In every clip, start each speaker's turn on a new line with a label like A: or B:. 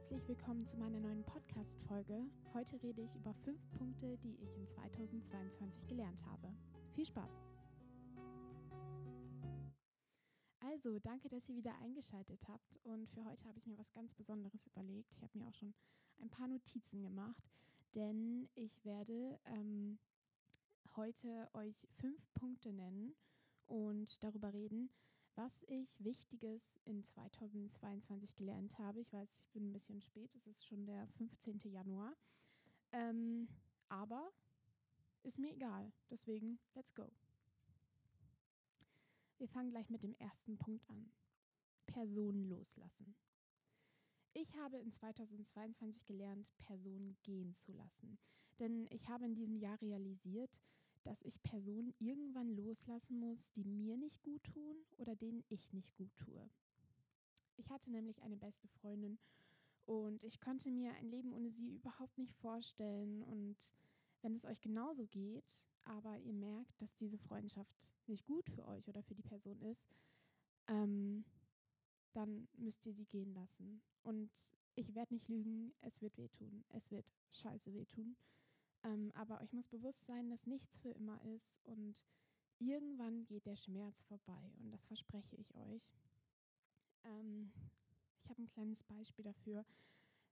A: herzlich willkommen zu meiner neuen Podcast-Folge. Heute rede ich über fünf Punkte, die ich in 2022 gelernt habe. Viel Spaß! Also, danke, dass ihr wieder eingeschaltet habt. Und für heute habe ich mir was ganz Besonderes überlegt. Ich habe mir auch schon ein paar Notizen gemacht, denn ich werde ähm, heute euch fünf Punkte nennen und darüber reden, was ich Wichtiges in 2022 gelernt habe. Ich weiß, ich bin ein bisschen spät, es ist schon der 15. Januar. Ähm, aber ist mir egal. Deswegen, let's go. Wir fangen gleich mit dem ersten Punkt an. Personen loslassen. Ich habe in 2022 gelernt, Personen gehen zu lassen. Denn ich habe in diesem Jahr realisiert, dass ich Personen irgendwann loslassen muss, die mir nicht gut tun oder denen ich nicht gut tue. Ich hatte nämlich eine beste Freundin und ich konnte mir ein Leben ohne sie überhaupt nicht vorstellen. Und wenn es euch genauso geht, aber ihr merkt, dass diese Freundschaft nicht gut für euch oder für die Person ist, ähm, dann müsst ihr sie gehen lassen. Und ich werde nicht lügen, es wird wehtun. Es wird scheiße wehtun. Ähm, aber euch muss bewusst sein, dass nichts für immer ist und irgendwann geht der Schmerz vorbei und das verspreche ich euch. Ähm, ich habe ein kleines Beispiel dafür.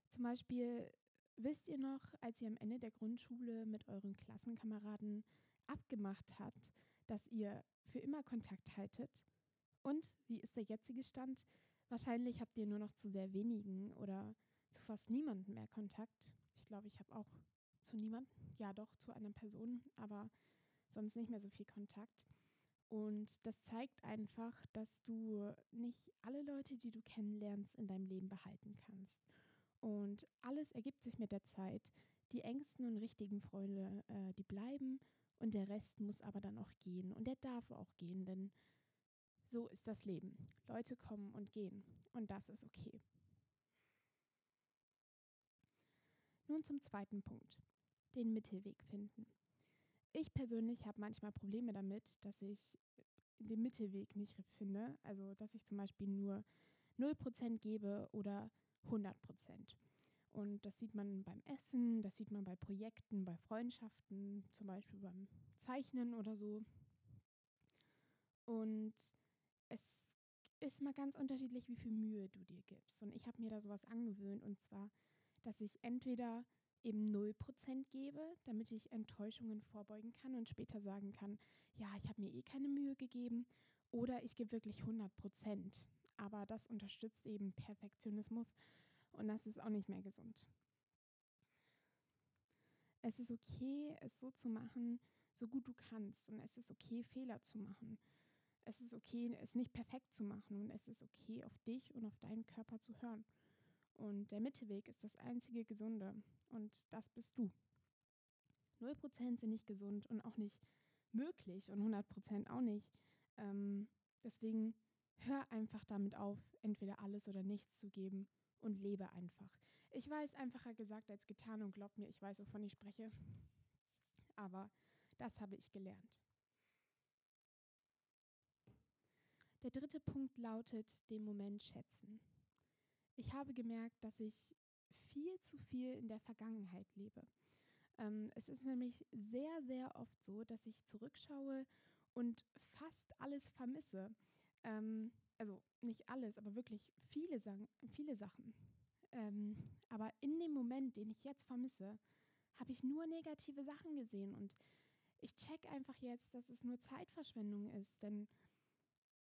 A: Zum Beispiel wisst ihr noch, als ihr am Ende der Grundschule mit euren Klassenkameraden abgemacht habt, dass ihr für immer Kontakt haltet? Und wie ist der jetzige Stand? Wahrscheinlich habt ihr nur noch zu sehr wenigen oder zu fast niemandem mehr Kontakt. Ich glaube, ich habe auch zu niemandem, ja doch zu einer Person, aber sonst nicht mehr so viel Kontakt. Und das zeigt einfach, dass du nicht alle Leute, die du kennenlernst, in deinem Leben behalten kannst. Und alles ergibt sich mit der Zeit. Die engsten und richtigen Freunde, äh, die bleiben und der Rest muss aber dann auch gehen. Und der darf auch gehen, denn so ist das Leben. Leute kommen und gehen und das ist okay. Nun zum zweiten Punkt, den Mittelweg finden. Ich persönlich habe manchmal Probleme damit, dass ich den Mittelweg nicht finde. Also, dass ich zum Beispiel nur 0% gebe oder 100%. Und das sieht man beim Essen, das sieht man bei Projekten, bei Freundschaften, zum Beispiel beim Zeichnen oder so. Und es ist mal ganz unterschiedlich, wie viel Mühe du dir gibst. Und ich habe mir da sowas angewöhnt, und zwar dass ich entweder eben 0% gebe, damit ich Enttäuschungen vorbeugen kann und später sagen kann, ja, ich habe mir eh keine Mühe gegeben oder ich gebe wirklich 100%. Aber das unterstützt eben Perfektionismus und das ist auch nicht mehr gesund. Es ist okay, es so zu machen, so gut du kannst und es ist okay, Fehler zu machen. Es ist okay, es nicht perfekt zu machen und es ist okay, auf dich und auf deinen Körper zu hören. Und der Mittelweg ist das einzige Gesunde. Und das bist du. 0% sind nicht gesund und auch nicht möglich und 100% auch nicht. Ähm, deswegen hör einfach damit auf, entweder alles oder nichts zu geben und lebe einfach. Ich weiß, einfacher gesagt als getan und glaub mir, ich weiß, wovon ich spreche. Aber das habe ich gelernt. Der dritte Punkt lautet, den Moment schätzen. Ich habe gemerkt, dass ich viel zu viel in der Vergangenheit lebe. Ähm, es ist nämlich sehr, sehr oft so, dass ich zurückschaue und fast alles vermisse. Ähm, also nicht alles, aber wirklich viele, viele Sachen. Ähm, aber in dem Moment, den ich jetzt vermisse, habe ich nur negative Sachen gesehen und ich check einfach jetzt, dass es nur Zeitverschwendung ist, denn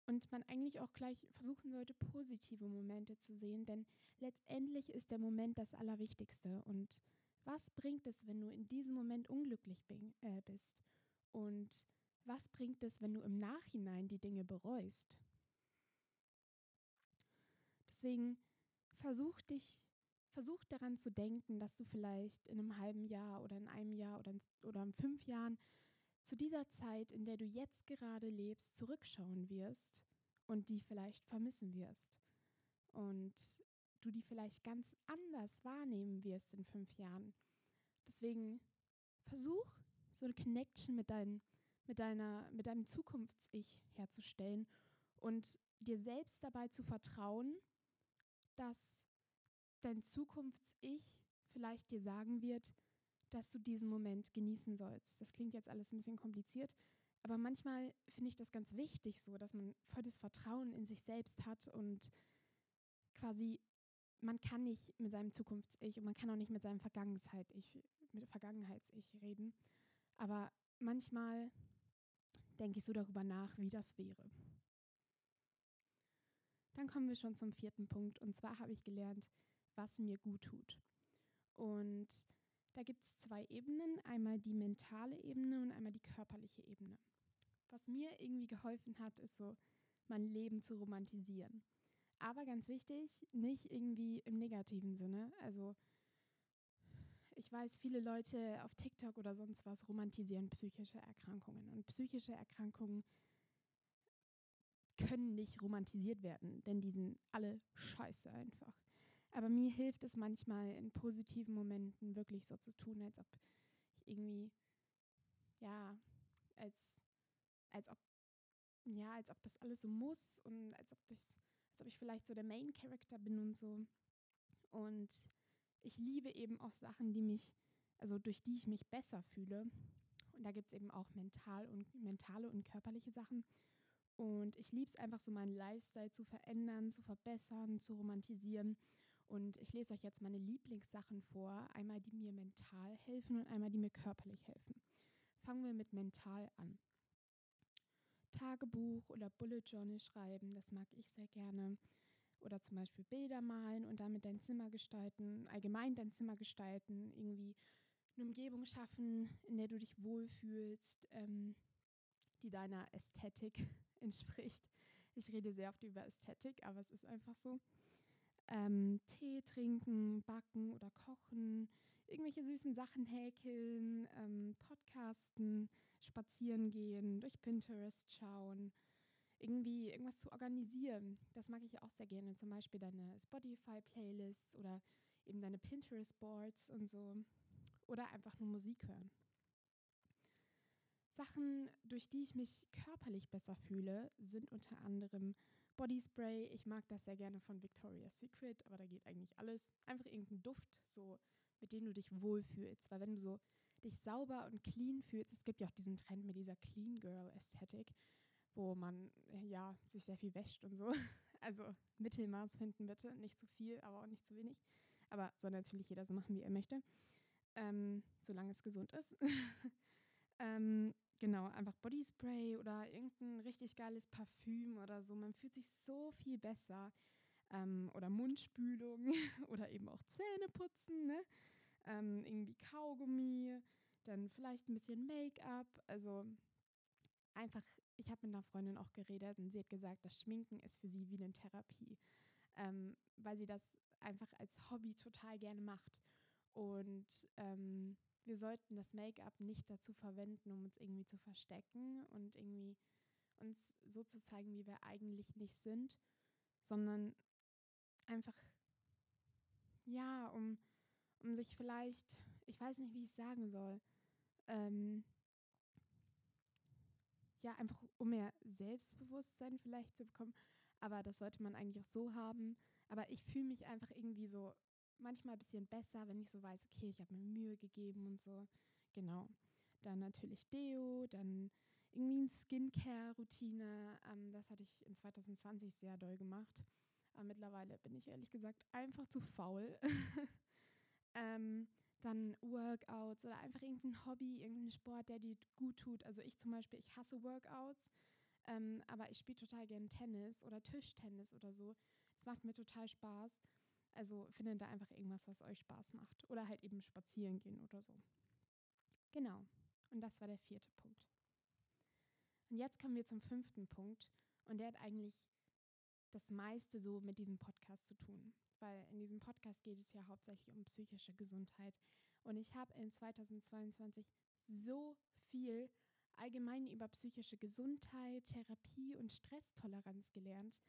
A: und man eigentlich auch gleich versuchen sollte, positive Momente zu sehen, denn letztendlich ist der Moment das Allerwichtigste. Und was bringt es, wenn du in diesem Moment unglücklich äh, bist? Und was bringt es, wenn du im Nachhinein die Dinge bereust? Deswegen versuch dich, versuch daran zu denken, dass du vielleicht in einem halben Jahr oder in einem Jahr oder in, oder in fünf Jahren zu dieser Zeit, in der du jetzt gerade lebst, zurückschauen wirst und die vielleicht vermissen wirst. Und du die vielleicht ganz anders wahrnehmen wirst in fünf Jahren. Deswegen versuch, so eine Connection mit, dein, mit, deiner, mit deinem Zukunfts-Ich herzustellen und dir selbst dabei zu vertrauen, dass dein Zukunfts-Ich vielleicht dir sagen wird, dass du diesen Moment genießen sollst. Das klingt jetzt alles ein bisschen kompliziert, aber manchmal finde ich das ganz wichtig, so dass man voll das Vertrauen in sich selbst hat und quasi man kann nicht mit seinem Zukunfts-Ich und man kann auch nicht mit seinem Vergangenheit-Ich, mit Vergangenheits-Ich reden. Aber manchmal denke ich so darüber nach, wie das wäre. Dann kommen wir schon zum vierten Punkt. Und zwar habe ich gelernt, was mir gut tut. Und da gibt es zwei Ebenen. Einmal die mentale Ebene und einmal die körperliche Ebene. Was mir irgendwie geholfen hat, ist so, mein Leben zu romantisieren. Aber ganz wichtig, nicht irgendwie im negativen Sinne. Also ich weiß, viele Leute auf TikTok oder sonst was romantisieren psychische Erkrankungen. Und psychische Erkrankungen können nicht romantisiert werden, denn die sind alle scheiße einfach. Aber mir hilft es manchmal in positiven Momenten wirklich so zu tun, als ob ich irgendwie, ja, als, als ob, ja, als ob das alles so muss und als ob das, als ob ich vielleicht so der Main Character bin und so. Und ich liebe eben auch Sachen, die mich, also durch die ich mich besser fühle. Und da gibt es eben auch mental und, mentale und körperliche Sachen. Und ich liebe es einfach so, meinen Lifestyle zu verändern, zu verbessern, zu romantisieren. Und ich lese euch jetzt meine Lieblingssachen vor. Einmal die mir mental helfen und einmal die mir körperlich helfen. Fangen wir mit mental an. Tagebuch oder Bullet Journal schreiben, das mag ich sehr gerne. Oder zum Beispiel Bilder malen und damit dein Zimmer gestalten, allgemein dein Zimmer gestalten, irgendwie eine Umgebung schaffen, in der du dich wohlfühlst, ähm, die deiner Ästhetik entspricht. Ich rede sehr oft über Ästhetik, aber es ist einfach so. Ähm, Tee trinken, backen oder kochen, irgendwelche süßen Sachen häkeln, ähm, podcasten, spazieren gehen, durch Pinterest schauen, irgendwie irgendwas zu organisieren. Das mag ich auch sehr gerne. Zum Beispiel deine Spotify-Playlists oder eben deine Pinterest-Boards und so. Oder einfach nur Musik hören. Sachen, durch die ich mich körperlich besser fühle, sind unter anderem Bodyspray. Ich mag das sehr gerne von Victoria's Secret, aber da geht eigentlich alles. Einfach irgendein Duft, so mit dem du dich wohlfühlst. Weil wenn du so dich sauber und clean fühlst, es gibt ja auch diesen Trend mit dieser Clean Girl Ästhetik, wo man ja sich sehr viel wäscht und so. Also Mittelmaß finden bitte, nicht zu viel, aber auch nicht zu wenig. Aber soll natürlich jeder so machen, wie er möchte, ähm, solange es gesund ist. ähm, Genau, einfach Bodyspray oder irgendein richtig geiles Parfüm oder so. Man fühlt sich so viel besser. Ähm, oder Mundspülung oder eben auch Zähne putzen, ne? Ähm, irgendwie Kaugummi, dann vielleicht ein bisschen Make-up. Also einfach, ich habe mit einer Freundin auch geredet und sie hat gesagt, das Schminken ist für sie wie eine Therapie, ähm, weil sie das einfach als Hobby total gerne macht. Und ähm, wir sollten das Make-up nicht dazu verwenden, um uns irgendwie zu verstecken und irgendwie uns so zu zeigen, wie wir eigentlich nicht sind, sondern einfach, ja, um, um sich vielleicht, ich weiß nicht, wie ich sagen soll, ähm, ja, einfach um mehr Selbstbewusstsein vielleicht zu bekommen. Aber das sollte man eigentlich auch so haben. Aber ich fühle mich einfach irgendwie so manchmal ein bisschen besser, wenn ich so weiß, okay, ich habe mir Mühe gegeben und so. Genau. Dann natürlich Deo, dann irgendwie eine Skincare-Routine. Ähm, das hatte ich in 2020 sehr doll gemacht. Aber mittlerweile bin ich ehrlich gesagt einfach zu faul. ähm, dann Workouts oder einfach irgendein Hobby, irgendein Sport, der dir gut tut. Also ich zum Beispiel, ich hasse Workouts, ähm, aber ich spiele total gerne Tennis oder Tischtennis oder so. Das macht mir total Spaß. Also findet da einfach irgendwas, was euch Spaß macht. Oder halt eben spazieren gehen oder so. Genau. Und das war der vierte Punkt. Und jetzt kommen wir zum fünften Punkt. Und der hat eigentlich das meiste so mit diesem Podcast zu tun. Weil in diesem Podcast geht es ja hauptsächlich um psychische Gesundheit. Und ich habe in 2022 so viel allgemein über psychische Gesundheit, Therapie und Stresstoleranz gelernt.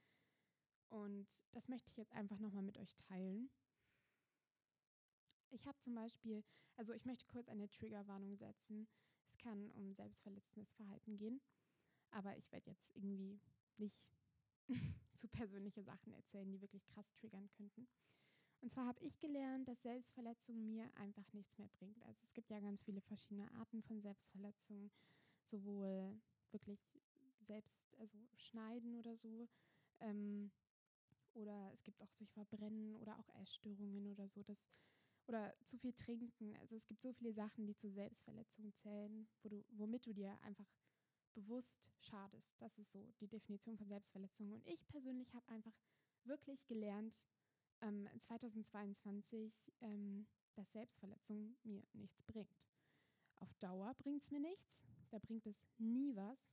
A: Und das möchte ich jetzt einfach nochmal mit euch teilen. Ich habe zum Beispiel, also ich möchte kurz eine Triggerwarnung setzen. Es kann um selbstverletzendes Verhalten gehen, aber ich werde jetzt irgendwie nicht zu persönliche Sachen erzählen, die wirklich krass triggern könnten. Und zwar habe ich gelernt, dass Selbstverletzung mir einfach nichts mehr bringt. Also es gibt ja ganz viele verschiedene Arten von Selbstverletzungen, sowohl wirklich selbst, also schneiden oder so, ähm, oder es gibt auch sich verbrennen oder auch Essstörungen oder so, das oder zu viel trinken. Also es gibt so viele Sachen, die zur Selbstverletzung zählen, wo du, womit du dir einfach bewusst schadest. Das ist so die Definition von Selbstverletzung. Und ich persönlich habe einfach wirklich gelernt, ähm, 2022, ähm, dass Selbstverletzung mir nichts bringt. Auf Dauer bringt es mir nichts, da bringt es nie was,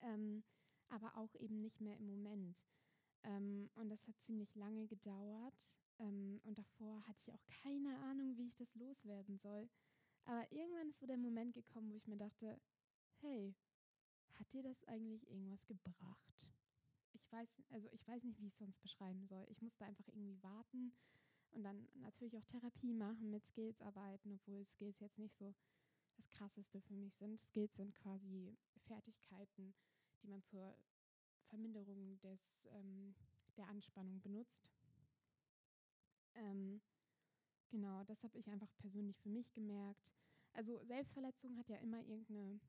A: ähm, aber auch eben nicht mehr im Moment. Ähm, und das hat ziemlich lange gedauert. Ähm, und davor hatte ich auch keine Ahnung, wie ich das loswerden soll. Aber irgendwann ist so der Moment gekommen, wo ich mir dachte, hey, hat dir das eigentlich irgendwas gebracht? Ich weiß, also ich weiß nicht, wie ich es sonst beschreiben soll. Ich musste einfach irgendwie warten und dann natürlich auch Therapie machen, mit Skills arbeiten, obwohl Skills jetzt nicht so das Krasseste für mich sind. Skills sind quasi Fertigkeiten, die man zur Verminderung des, ähm, der Anspannung benutzt. Ähm, genau, das habe ich einfach persönlich für mich gemerkt. Also Selbstverletzung hat ja immer irgendeine,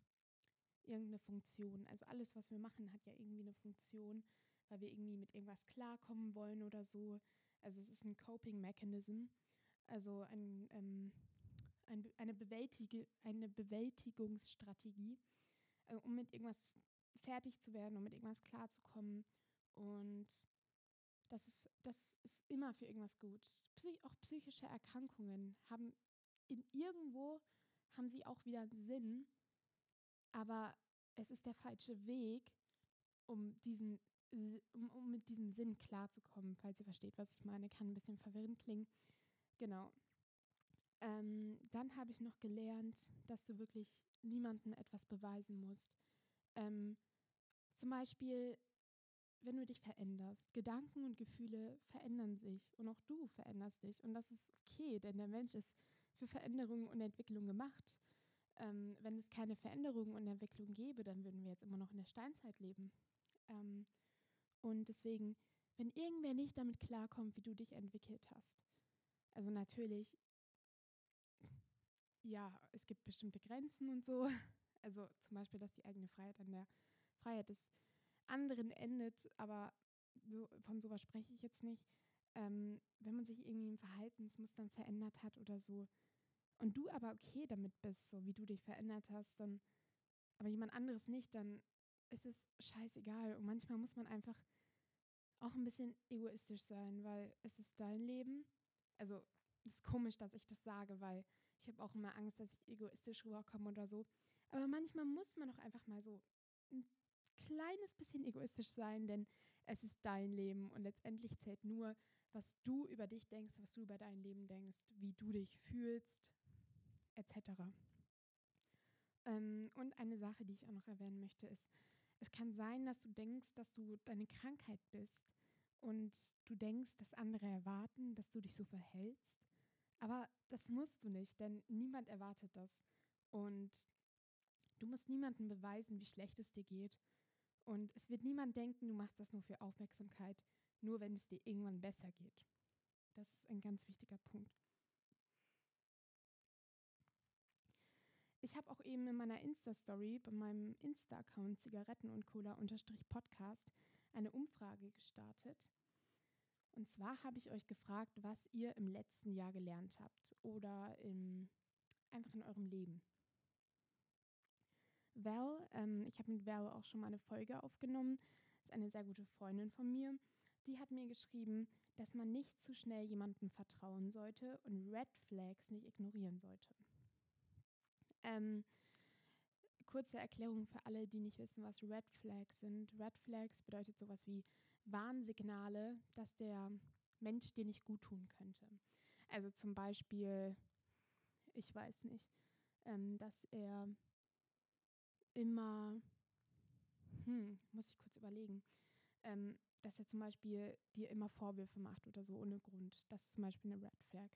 A: irgendeine Funktion. Also alles, was wir machen, hat ja irgendwie eine Funktion, weil wir irgendwie mit irgendwas klarkommen wollen oder so. Also es ist ein Coping Mechanism, also ein, ähm, ein, eine, Bewältige, eine Bewältigungsstrategie, äh, um mit irgendwas fertig zu werden, um mit irgendwas klarzukommen. Und das ist, das ist immer für irgendwas gut. Psych auch psychische Erkrankungen haben in irgendwo haben sie auch wieder einen Sinn, aber es ist der falsche Weg, um diesen um, um mit diesem Sinn klarzukommen, falls ihr versteht, was ich meine. Kann ein bisschen verwirrend klingen. Genau. Ähm, dann habe ich noch gelernt, dass du wirklich niemandem etwas beweisen musst. Ähm, zum Beispiel, wenn du dich veränderst. Gedanken und Gefühle verändern sich und auch du veränderst dich. Und das ist okay, denn der Mensch ist für Veränderung und Entwicklung gemacht. Ähm, wenn es keine Veränderung und Entwicklung gäbe, dann würden wir jetzt immer noch in der Steinzeit leben. Ähm, und deswegen, wenn irgendwer nicht damit klarkommt, wie du dich entwickelt hast, also natürlich, ja, es gibt bestimmte Grenzen und so. Also zum Beispiel, dass die eigene Freiheit an der Freiheit des anderen endet, aber so, von sowas spreche ich jetzt nicht. Ähm, wenn man sich irgendwie im Verhaltensmustern verändert hat oder so und du aber okay damit bist, so wie du dich verändert hast, dann aber jemand anderes nicht, dann ist es scheißegal. Und manchmal muss man einfach auch ein bisschen egoistisch sein, weil es ist dein Leben. Also es ist komisch, dass ich das sage, weil ich habe auch immer Angst, dass ich egoistisch rüberkomme oder so. Aber manchmal muss man doch einfach mal so ein kleines bisschen egoistisch sein, denn es ist dein Leben und letztendlich zählt nur, was du über dich denkst, was du über dein Leben denkst, wie du dich fühlst, etc. Ähm, und eine Sache, die ich auch noch erwähnen möchte, ist, es kann sein, dass du denkst, dass du deine Krankheit bist und du denkst, dass andere erwarten, dass du dich so verhältst. Aber das musst du nicht, denn niemand erwartet das. Und du musst niemandem beweisen, wie schlecht es dir geht. Und es wird niemand denken, du machst das nur für Aufmerksamkeit, nur wenn es dir irgendwann besser geht. Das ist ein ganz wichtiger Punkt. Ich habe auch eben in meiner Insta-Story bei meinem Insta-Account Zigaretten und Cola-Podcast eine Umfrage gestartet. Und zwar habe ich euch gefragt, was ihr im letzten Jahr gelernt habt oder im, einfach in eurem Leben. Val, ähm, ich habe mit Val auch schon mal eine Folge aufgenommen, ist eine sehr gute Freundin von mir. Die hat mir geschrieben, dass man nicht zu schnell jemandem vertrauen sollte und Red Flags nicht ignorieren sollte. Ähm, kurze Erklärung für alle, die nicht wissen, was Red Flags sind. Red Flags bedeutet sowas wie Warnsignale, dass der Mensch dir nicht gut tun könnte. Also zum Beispiel, ich weiß nicht, ähm, dass er immer, hm, muss ich kurz überlegen, ähm, dass er zum Beispiel dir immer Vorwürfe macht oder so ohne Grund. Das ist zum Beispiel eine Red Flag.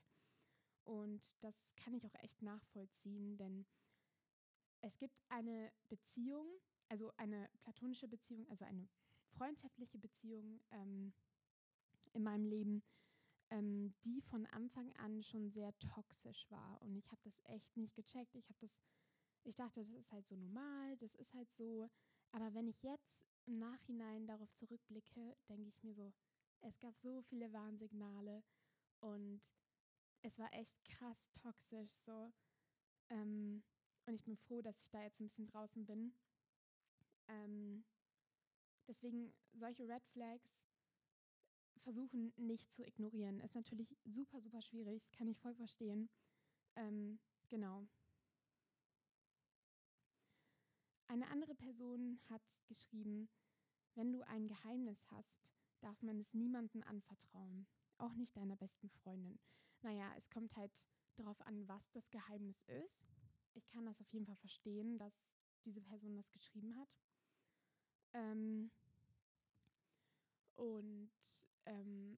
A: Und das kann ich auch echt nachvollziehen, denn es gibt eine Beziehung, also eine platonische Beziehung, also eine freundschaftliche Beziehung ähm, in meinem Leben, ähm, die von Anfang an schon sehr toxisch war. Und ich habe das echt nicht gecheckt. Ich habe das, ich dachte, das ist halt so normal, das ist halt so. Aber wenn ich jetzt im Nachhinein darauf zurückblicke, denke ich mir so, es gab so viele Warnsignale und es war echt krass toxisch so. Ähm, und ich bin froh, dass ich da jetzt ein bisschen draußen bin. Ähm, deswegen solche Red Flags versuchen nicht zu ignorieren. Ist natürlich super, super schwierig, kann ich voll verstehen. Ähm, genau. Eine andere Person hat geschrieben, wenn du ein Geheimnis hast, darf man es niemandem anvertrauen, auch nicht deiner besten Freundin. Naja, es kommt halt darauf an, was das Geheimnis ist. Ich kann das auf jeden Fall verstehen, dass diese Person das geschrieben hat. Ähm, und ähm,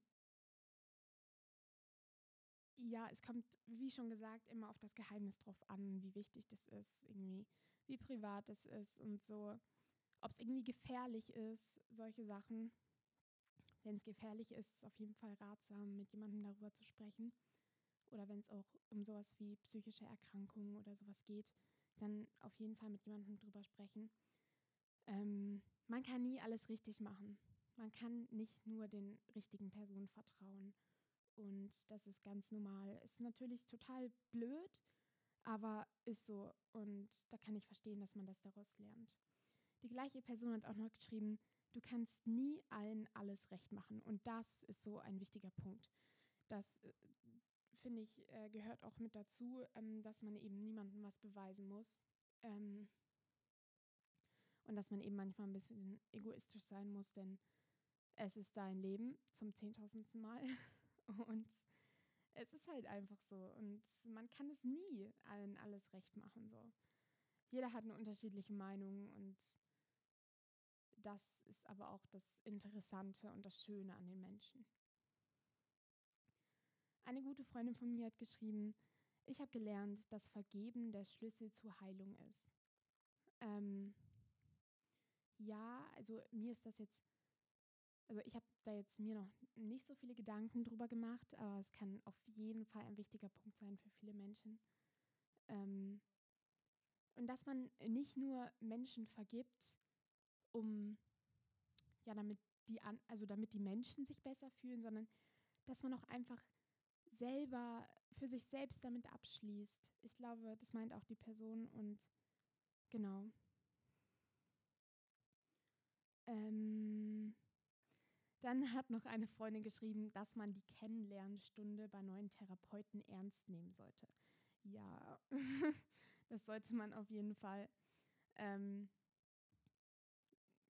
A: ja, es kommt, wie schon gesagt, immer auf das Geheimnis drauf an, wie wichtig das ist, irgendwie, wie privat es ist und so, ob es irgendwie gefährlich ist, solche Sachen. Wenn es gefährlich ist, ist es auf jeden Fall ratsam, mit jemandem darüber zu sprechen. Oder wenn es auch um sowas wie psychische Erkrankungen oder sowas geht, dann auf jeden Fall mit jemandem drüber sprechen. Ähm, man kann nie alles richtig machen man kann nicht nur den richtigen Personen vertrauen. Und das ist ganz normal. Ist natürlich total blöd, aber ist so. Und da kann ich verstehen, dass man das daraus lernt. Die gleiche Person hat auch noch geschrieben, du kannst nie allen alles recht machen. Und das ist so ein wichtiger Punkt. Das, äh, finde ich, äh, gehört auch mit dazu, ähm, dass man eben niemandem was beweisen muss. Ähm, und dass man eben manchmal ein bisschen egoistisch sein muss, denn es ist dein Leben zum zehntausendsten Mal. Und es ist halt einfach so. Und man kann es nie allen alles recht machen. So. Jeder hat eine unterschiedliche Meinung und das ist aber auch das Interessante und das Schöne an den Menschen. Eine gute Freundin von mir hat geschrieben, ich habe gelernt, dass Vergeben der Schlüssel zur Heilung ist. Ähm, ja, also mir ist das jetzt also ich habe da jetzt mir noch nicht so viele Gedanken drüber gemacht, aber es kann auf jeden Fall ein wichtiger Punkt sein für viele Menschen. Ähm, und dass man nicht nur Menschen vergibt, um ja damit die an, also damit die Menschen sich besser fühlen, sondern dass man auch einfach selber für sich selbst damit abschließt. Ich glaube, das meint auch die Person und genau. Ähm, dann hat noch eine Freundin geschrieben, dass man die Kennenlernstunde bei neuen Therapeuten ernst nehmen sollte. Ja, das sollte man auf jeden Fall. Ähm,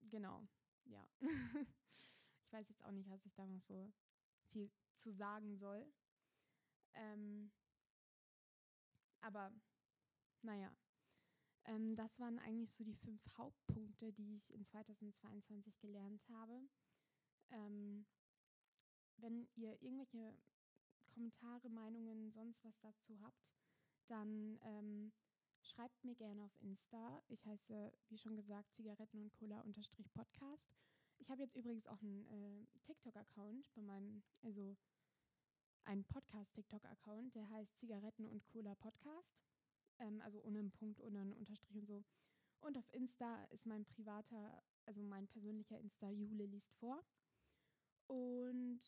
A: genau, ja. ich weiß jetzt auch nicht, was ich da noch so viel zu sagen soll. Ähm, aber naja, ähm, das waren eigentlich so die fünf Hauptpunkte, die ich in 2022 gelernt habe. Ähm, wenn ihr irgendwelche Kommentare, Meinungen, sonst was dazu habt, dann ähm, schreibt mir gerne auf Insta. Ich heiße, wie schon gesagt, Zigaretten und Cola Podcast. Ich habe jetzt übrigens auch einen äh, TikTok-Account bei meinem, also einen Podcast-TikTok-Account, der heißt Zigaretten und Cola Podcast. Ähm, also ohne einen Punkt, ohne einen Unterstrich und so. Und auf Insta ist mein privater, also mein persönlicher Insta Jule liest vor. Und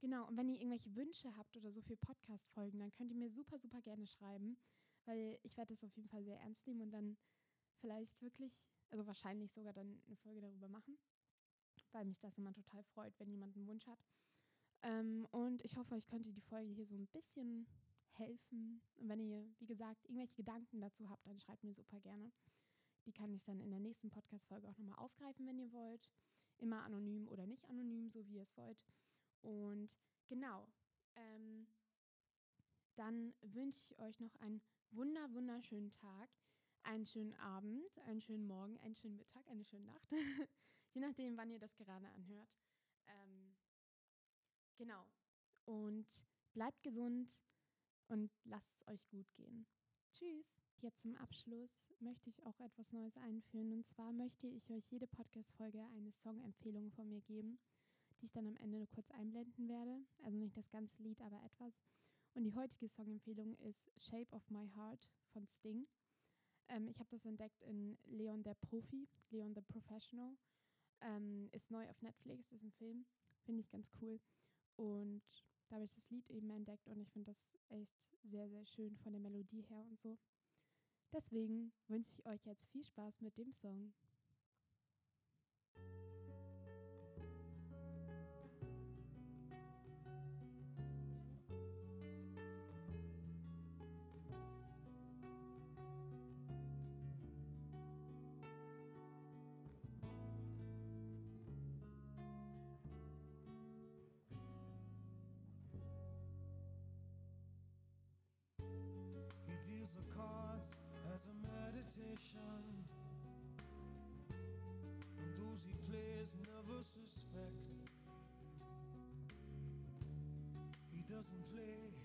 A: genau, und wenn ihr irgendwelche Wünsche habt oder so für Podcast-Folgen, dann könnt ihr mir super, super gerne schreiben, weil ich werde das auf jeden Fall sehr ernst nehmen und dann vielleicht wirklich, also wahrscheinlich sogar dann eine Folge darüber machen, weil mich das immer total freut, wenn jemand einen Wunsch hat. Ähm, und ich hoffe, euch könnte die Folge hier so ein bisschen helfen. Und wenn ihr, wie gesagt, irgendwelche Gedanken dazu habt, dann schreibt mir super gerne. Die kann ich dann in der nächsten Podcast-Folge auch nochmal aufgreifen, wenn ihr wollt. Immer anonym oder nicht anonym, so wie ihr es wollt. Und genau, ähm, dann wünsche ich euch noch einen wunder, wunderschönen Tag, einen schönen Abend, einen schönen Morgen, einen schönen Mittag, eine schöne Nacht. Je nachdem, wann ihr das gerade anhört. Genau. Und bleibt gesund und lasst es euch gut gehen. Tschüss. Jetzt zum Abschluss möchte ich auch etwas Neues einführen. Und zwar möchte ich euch jede Podcast-Folge eine Songempfehlung von mir geben, die ich dann am Ende nur kurz einblenden werde. Also nicht das ganze Lied, aber etwas. Und die heutige Songempfehlung ist Shape of My Heart von Sting. Ähm, ich habe das entdeckt in Leon der Profi, Leon the Professional. Ähm, ist neu auf Netflix, ist ein Film. Finde ich ganz cool. Und da habe ich das Lied eben entdeckt und ich finde das echt sehr, sehr schön von der Melodie her und so. Deswegen wünsche ich euch jetzt viel Spaß mit dem Song.
B: Doesn't play